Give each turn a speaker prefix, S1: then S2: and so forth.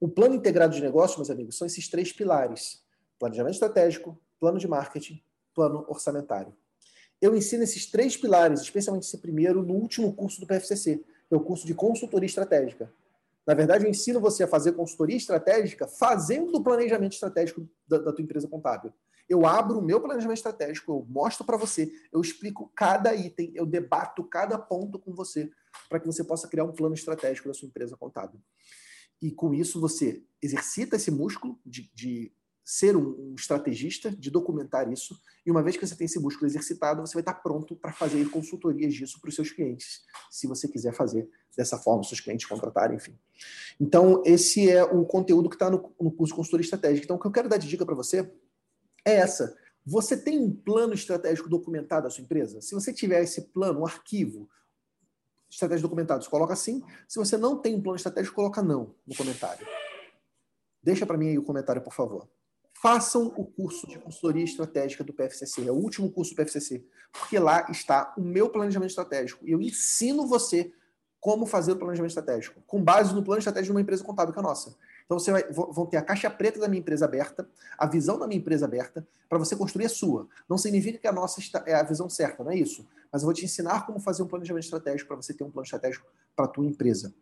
S1: O plano integrado de negócio, meus amigos, são esses três pilares: planejamento estratégico, plano de marketing, plano orçamentário. Eu ensino esses três pilares, especialmente esse primeiro, no último curso do PFCC, que é o curso de consultoria estratégica. Na verdade, eu ensino você a fazer consultoria estratégica fazendo o planejamento estratégico da, da tua empresa contábil. Eu abro o meu planejamento estratégico, eu mostro para você, eu explico cada item, eu debato cada ponto com você, para que você possa criar um plano estratégico da sua empresa contábil. E com isso você exercita esse músculo de, de ser um, um, estrategista, de documentar isso. E uma vez que você tem esse músculo exercitado, você vai estar pronto para fazer consultorias disso para os seus clientes, se você quiser fazer dessa forma, seus clientes contratarem, enfim. Então, esse é o conteúdo que está no, no curso consultoria estratégica. Então, o que eu quero dar de dica para você é essa. Você tem um plano estratégico documentado da sua empresa? Se você tiver esse plano, um arquivo, estratégia documentado, você coloca sim. Se você não tem um plano estratégico, coloca não no comentário. Deixa para mim aí o comentário, por favor. Façam o curso de consultoria estratégica do PFCC, é o último curso do PFCC, porque lá está o meu planejamento estratégico e eu ensino você como fazer o planejamento estratégico, com base no plano estratégico de uma empresa contábil que é a nossa. Então você vai, vão ter a caixa preta da minha empresa aberta, a visão da minha empresa aberta, para você construir a sua. Não significa que a nossa é a visão certa, não é isso. Mas eu vou te ensinar como fazer um planejamento estratégico para você ter um plano estratégico para a tua empresa.